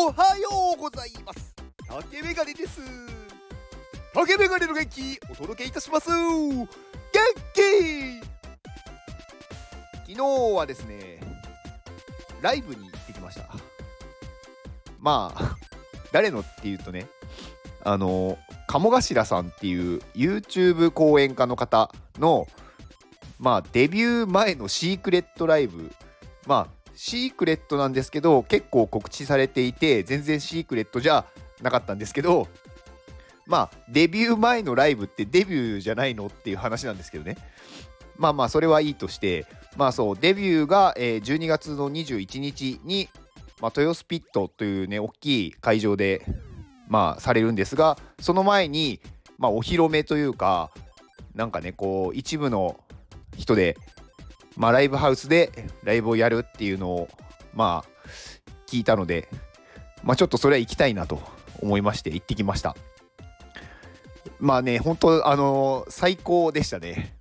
おはようございます。竹メガネです。竹メガネの元気お届けいたします。元気。昨日はですねライブに行ってきました。まあ誰のっていうとねあの鴨頭さんっていう YouTube 講演家の方のまあデビュー前のシークレットライブ。まあシークレットなんですけど結構告知されていて全然シークレットじゃなかったんですけどまあデビュー前のライブってデビューじゃないのっていう話なんですけどね。まあまあそれはいいとしてまあそうデビューが、え、12月の21日に、まあ、豊洲ピットというね大きい会場でまあされるんですがその前に、まあ、お披露目というかなんかねこう一部の人でまあ、ライブハウスでライブをやるっていうのを、まあ、聞いたので、まあ、ちょっとそれは行きたいなと思いまして行ってきました。まあね、本当あのー、最高でしたね。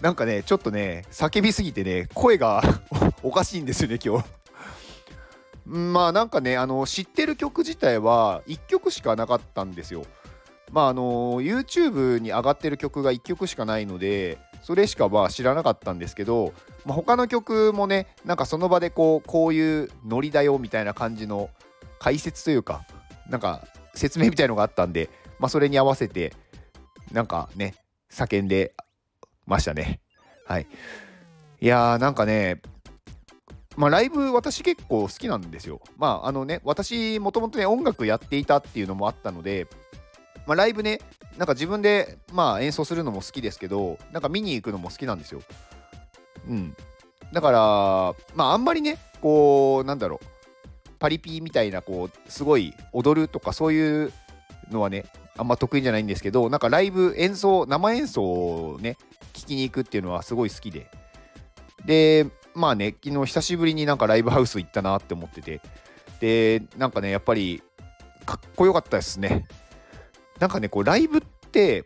なんかね、ちょっとね、叫びすぎてね、声が おかしいんですよね、今日。まあなんかね、あの知ってる曲自体は1曲しかなかったんですよ。まああの YouTube に上がってる曲が1曲しかないので、それしかは知らなかったんですけど、まあ、他の曲もねなんかその場でこうこういうノリだよみたいな感じの解説というかなんか説明みたいのがあったんで、まあ、それに合わせてなんかね叫んでましたね。はい。いやーなんかねまあライブ私結構好きなんですよ。まああのね私もともとね音楽やっていたっていうのもあったのでまあ、ライブねなんか自分でまあ演奏するのも好きですけどなんか見に行くのも好きなんですよ。うん。だからまああんまりねこうなんだろうパリピみたいなこうすごい踊るとかそういうのはねあんま得意じゃないんですけどなんかライブ演奏生演奏をね聞きに行くっていうのはすごい好きででまあね昨日久しぶりになんかライブハウス行ったなって思っててでなんかねやっぱりかっこよかったですねなんかねこうライブって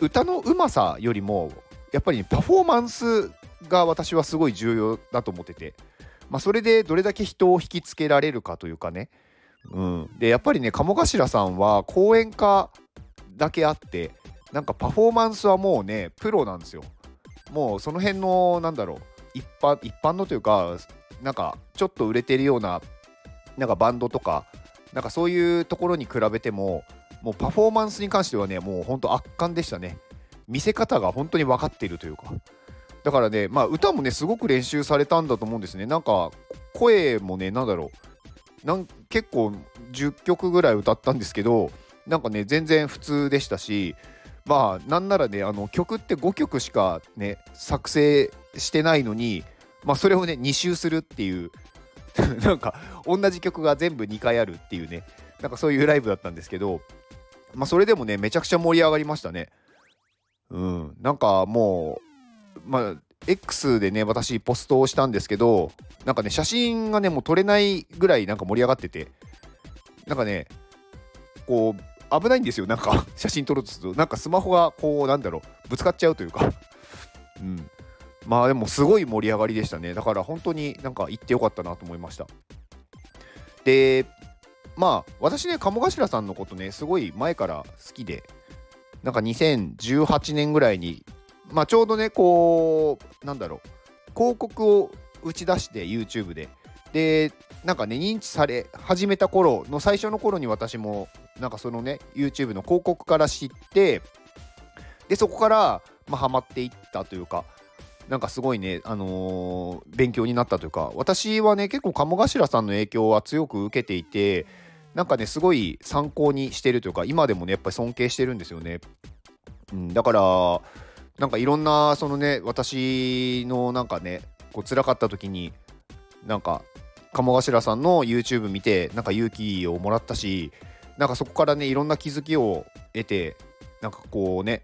歌のうまさよりもやっぱり、ね、パフォーマンスが私はすごい重要だと思ってて、まあ、それでどれだけ人を引きつけられるかというかね、うん、でやっぱりね鴨頭さんは講演家だけあってなんかパフォーマンスはもうねプロなんですよ。もうその辺のなんだろう一般一般のというかなんかちょっと売れてるようななんかバンドとかなんかそういうところに比べてももうパフォーマンスに関してはね、もう本当圧巻でしたね。見せ方が本当に分かっているというか。だからね、まあ歌もね、すごく練習されたんだと思うんですね。なんか声もね、なんだろう。なん結構10曲ぐらい歌ったんですけど、なんかね、全然普通でしたし、まあなんならね、あの曲って5曲しかね、作成してないのに、まあそれをね、2周するっていう、なんか同じ曲が全部2回あるっていうね、なんかそういうライブだったんですけど、まあ、それでもねめちゃくちゃ盛り上がりましたね。うん。なんかもうまあ X でね私ポストをしたんですけどなんかね写真がねもう撮れないぐらいなんか盛り上がってて。なんかねこう危ないんですよ。なんか 写真撮ろうとすると。なんかスマホがこうなんだろうぶつかっちゃうというか。うん。まあでもすごい盛り上がりでしたね。だから本当になんか行ってよかったなと思いました。でまあ私ね鴨頭さんのことねすごい前から好きでなんか2018年ぐらいにまあちょうどねこうなんだろう広告を打ち出して YouTube で。でなんかね認知され始めた頃の最初の頃に私もなんかそのね YouTube の広告から知ってでそこからまあハマっていったというかなんかすごいね、あのー、勉強になったというか私はね結構鴨頭さんの影響は強く受けていてなんかねすごい参考にしてるというか今でもねやっぱり尊敬してるんですよね。うん、だからなんかいろんなそのね私のなんかねこう辛かった時になんか鴨頭さんの YouTube 見てなんか勇気をもらったしなんかそこからねいろんな気づきを得てなんかこうね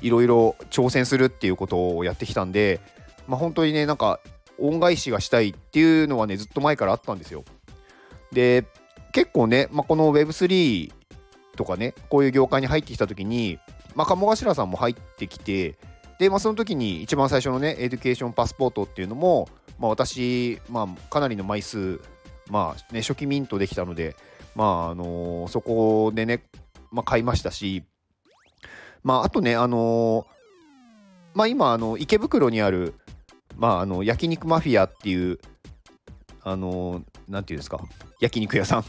いろいろ挑戦するっていうことをやってきたんでまあ本当にねなんか恩返しがしたいっていうのはねずっと前からあったんですよ。で結構ね、まあ、この Web3 とかねこういう業界に入ってきた時に、まあ、鴨頭さんも入ってきてで、まあ、その時に一番最初のね Education Passport っていうのも、まあ、私、まあ、かなりの枚数まあね初期ミントできたのでまああのーそこでね、まあ、買いましたしまああとねあのーまあ今あの池袋にあるまああの焼肉マフィアっていうあのーなんていうんですか？焼肉屋さん、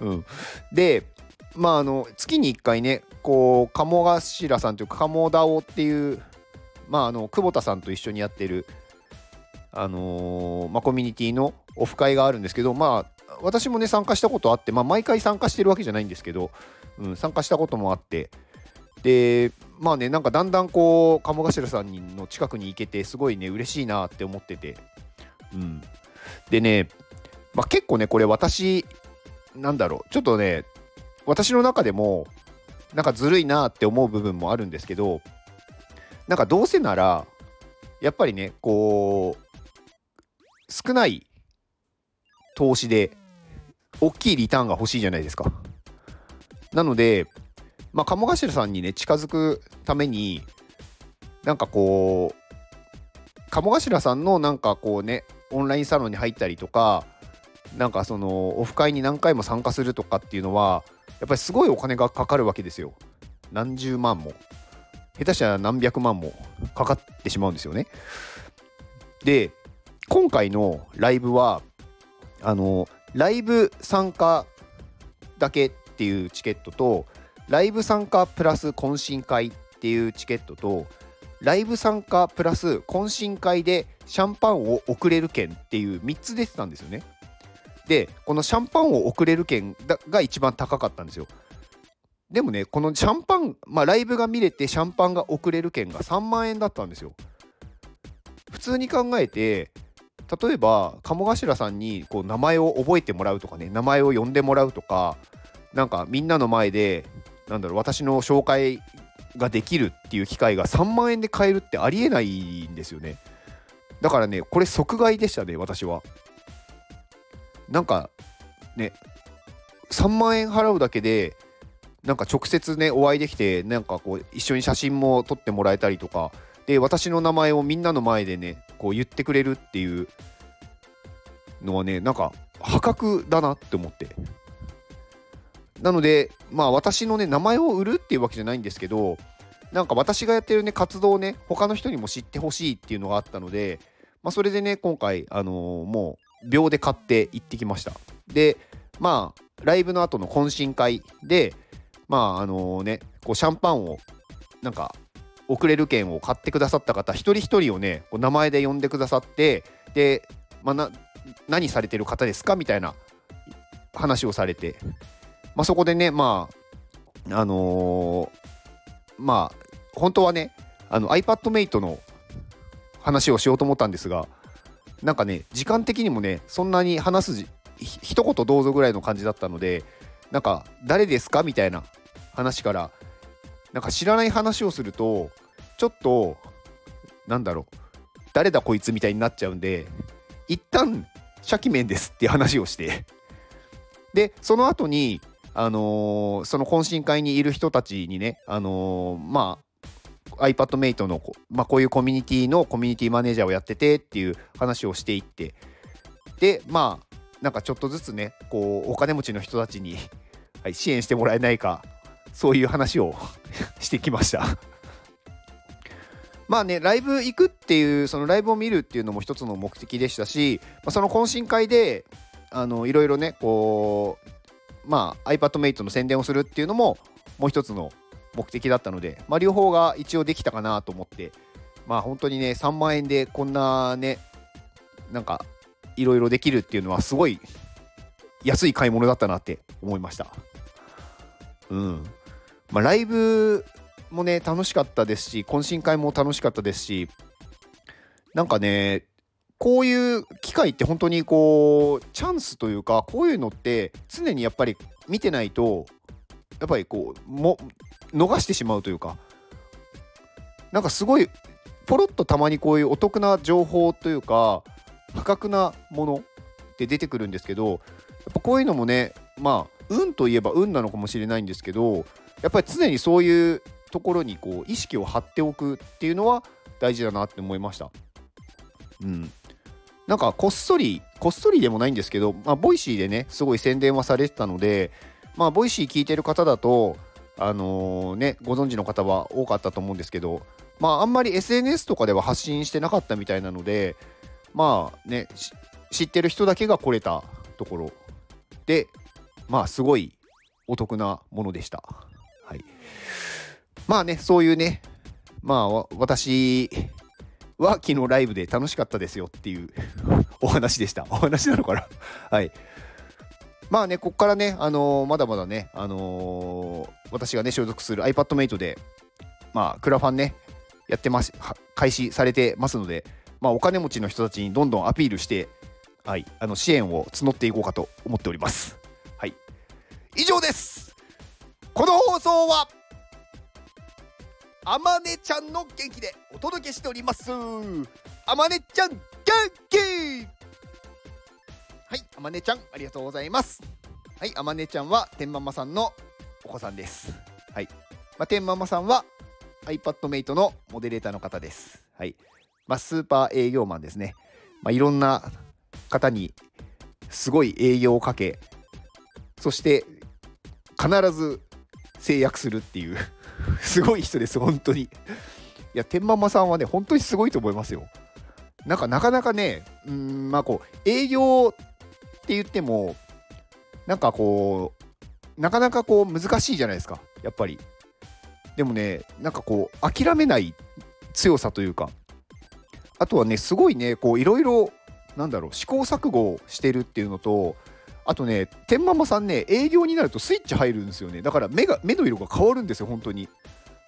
うん、でまああの月に1回ねこう鴨頭さんというか鴨ダオっていうまああの久保田さんと一緒にやってるあのーまあ、コミュニティのオフ会があるんですけどまあ私もね参加したことあって、まあ、毎回参加してるわけじゃないんですけど、うん、参加したこともあってでまあねなんかだんだんこう鴨頭さんの近くに行けてすごいね嬉しいなって思ってて、うん、でね、まあ、結構ねこれ私なんだろうちょっとね私の中でもなんかずるいなって思う部分もあるんですけどなんかどうせならやっぱりねこう少ない投資で大きいリターンが欲しいじゃないですか。なので、まあ、鴨頭さんにね近づくためになんかこう鴨頭さんのなんかこうねオンラインサロンに入ったりとかなんかそのオフ会に何回も参加するとかっていうのはやっぱりすごいお金がかかるわけですよ。何十万も下手したら何百万もかかってしまうんですよね。で今回のライブはあのライブ参加だけっていうチケットとライブ参加プラス懇親会っていうチケットとライブ参加プラス懇親会でシャンパンを送れる券っていう3つ出てたんですよね。でこのシャンパンを送れる券が一番高かったんですよ。でもねこのシャンパンまあライブが見れてシャンパンが送れる券が3万円だったんですよ。普通に考えて例えば鴨頭さんにこう名前を覚えてもらうとかね名前を呼んでもらうとかなんかみんなの前でなんだろう私の紹介ができるっていう機会が3万円で買えるってありえないんですよねだからねこれ即買いでしたね私はなんかね3万円払うだけでなんか直接ねお会いできてなんかこう一緒に写真も撮ってもらえたりとかで私の名前をみんなの前でねこう言ってくれるっていうのはねなんか破格だなって思って。なのでまあ私のね名前を売るっていうわけじゃないんですけどなんか私がやってるね活動をね他の人にも知ってほしいっていうのがあったので、まあ、それでね今回あのーもう秒で買って行ってきました。でまあライブの後の懇親会でまああのねこうシャンパンをなんか送れる券を買ってくださった方一人一人をねこう名前で呼んでくださってで、まあ、な何されてる方ですか？みたいな話をされて、まあ、そこでねまああのーまあ本当はねあの iPadMate の話をしようと思ったんですがなんかね時間的にもねそんなに話すじ一言どうぞぐらいの感じだったのでなんか誰ですかみたいな話からなんか知らない話をするとちょっとなんだろう誰だこいつみたいになっちゃうんで一旦シャキメンですっていう話をしてでその後にあのーその懇親会にいる人たちにねあのーまあ iPadMate のこ,、まあ、こういうコミュニティのコミュニティマネージャーをやっててっていう話をしていってでまあなんかちょっとずつねこうお金持ちの人たちに、はい、支援してもらえないかそういう話を してきました。まあねライブ行くっていうそのライブを見るっていうのも一つの目的でしたし、まあ、その懇親会であのいろいろねこうまあ iPadMate の宣伝をするっていうのももう一つの目的だったので、まあ、両方が一応できたかなと思ってまあ本当にね3万円でこんなねなんかいろいろできるっていうのはすごい安い買い物だったなって思いました。うん。まあライブもね楽しかったですし懇親会も楽しかったですしなんかねこういう機会って本当にこうチャンスというかこういうのって常にやっぱり見てないとやっぱりこうも逃してしまうというかなんかすごいポロッとたまにこういうお得な情報というか破格なものって出てくるんですけどやっぱこういうのもねまあ運といえば運なのかもしれないんですけどやっぱり常にそういうところにこう意識を張っておくっていうのは大事だなって思いました。うん、なんかこっそりこっそりでもないんですけど、まあ、 Voicy でねすごい宣伝はされてたのでまあ Voicy 聞いてる方だとあのー、ねご存知の方は多かったと思うんですけどまああんまり SNS とかでは発信してなかったみたいなのでまあね知ってる人だけが来れたところでまあすごいお得なものでした。はい、まあねそういうねまあ私は昨日ライブで楽しかったですよっていう お話でした。お話なのかな？はい。まあね、ここからね、あのー、まだまだね、あのー、私がね、所属する iPadMate で、まあ、クラファンね、やってます、開始されてますので、まあ、お金持ちの人たちにどんどんアピールして、はい、あの支援を募っていこうかと思っております。はい。以上ですこの放送はあまねちゃんの元気でお届けしておりますあまねちゃん元気はいあまねちゃんありがとうございます。はいあまねちゃんは天ママさんのお子さんです。はい、まあ、天ママさんは iPadMate のモデレーターの方です。はい。まあ、スーパー営業マンですね、まあ、いろんな方にすごい営業をかけそして必ず制約するっていう すごい人です、本当に。いや、天ママさんはね、本当にすごいと思いますよ。なんか、なかなかね、うん、まあこう、営業って言っても、なんかこう、なかなかこう、難しいじゃないですか、やっぱり。でもね、なんかこう、諦めない強さというか、あとはね、すごいね、こう、いろいろ、なんだろう、試行錯誤してるっていうのと、あとね、天ママさんね、営業になるとスイッチ入るんですよね。だから目が目の色が変わるんですよ、本当に。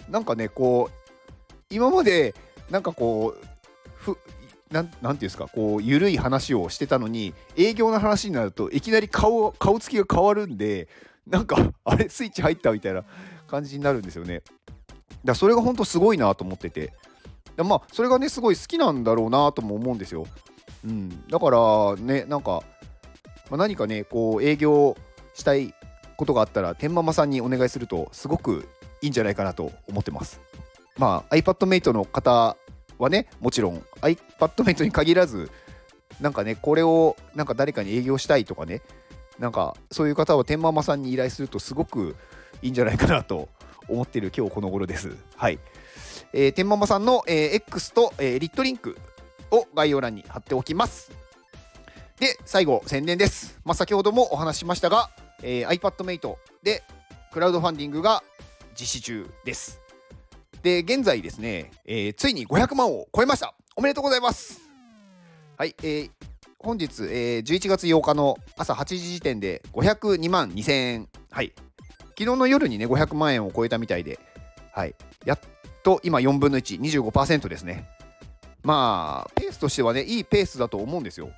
なんかね、こう、今まで、なんかこう、ふなんなんていうんですか、こう、緩い話をしてたのに、営業の話になると、いきなり顔、顔つきが変わるんで、なんか、あれ、スイッチ入ったみたいな感じになるんですよね。だそれが本当すごいなと思ってて。まあ、それがね、すごい好きなんだろうなとも思うんですよ。うん。だからね、なんか、まあ、何かねこう営業したいことがあったら天ママさんにお願いするとすごくいいんじゃないかなと思ってますまあ iPadMate の方はねもちろん iPadMate に限らずなんかねこれをなんか誰かに営業したいとかねなんかそういう方は天ママさんに依頼するとすごくいいんじゃないかなと思ってる今日この頃ですはい、えー、天ママさんの、えー、X と、えー、リットリンクを概要欄に貼っておきますで、最後、宣伝です。まあ、先ほどもお話ししましたが、えー、iPadMate でクラウドファンディングが実施中です。で、現在ですね、えー、ついに500万を超えました。おめでとうございます。はい、えー、本日、えー、11月8日の朝8時時点で502万2000円。はい。昨日の夜にね、500万円を超えたみたいで、はい。やっと今4分の1、25%ですね。まあ、ペースとしてはね、いいペースだと思うんですよ。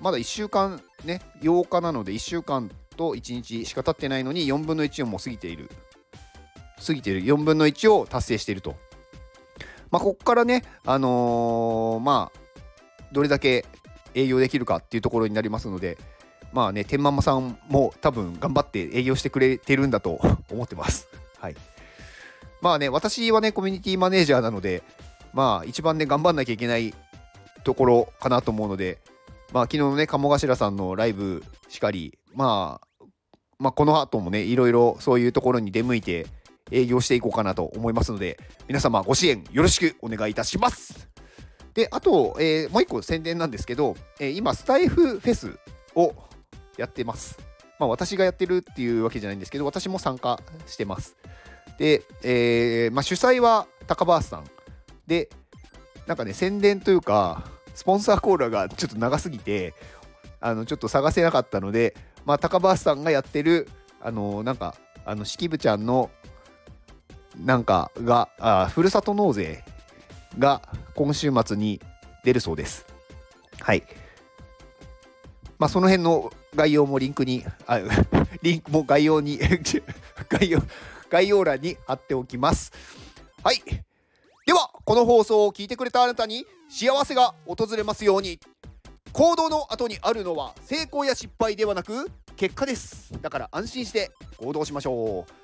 まだ1週間ね、8日なので1週間と1日しか経ってないのに4分の1をもう過ぎている。過ぎている4分の1を達成していると。まあ、ここからね、あのー、まあ、どれだけ営業できるかっていうところになりますので、まあね、天ママさんも多分頑張って営業してくれてるんだと 思ってます。はい。まあね、私はね、コミュニティマネージャーなので、まあ一番ね、頑張んなきゃいけないところかなと思うので、まあ、昨日のね、鴨頭さんのライブしかり、まあ、まあ、この後もね、いろいろそういうところに出向いて営業していこうかなと思いますので、皆様ご支援よろしくお願いいたします。で、あと、えー、もう一個宣伝なんですけど、えー、今、スタイフフェスをやってます。まあ、私がやってるっていうわけじゃないんですけど、私も参加してます。で、えー、まあ、主催は高橋さん。で、なんかね、宣伝というか、スポンサーコーラがちょっと長すぎて、あの、ちょっと探せなかったので、まあ、高橋さんがやってる、あの、なんか、あの、式部ちゃんの、なんかが、あふるさと納税が今週末に出るそうです。はい。まあ、その辺の概要もリンクに、あ、リンクも概要に 概要、概要欄に貼っておきます。はい。では、この放送を聞いてくれたあなたに幸せが訪れますように行動の後にあるのは成功や失敗ではなく結果ですだから安心して行動しましょう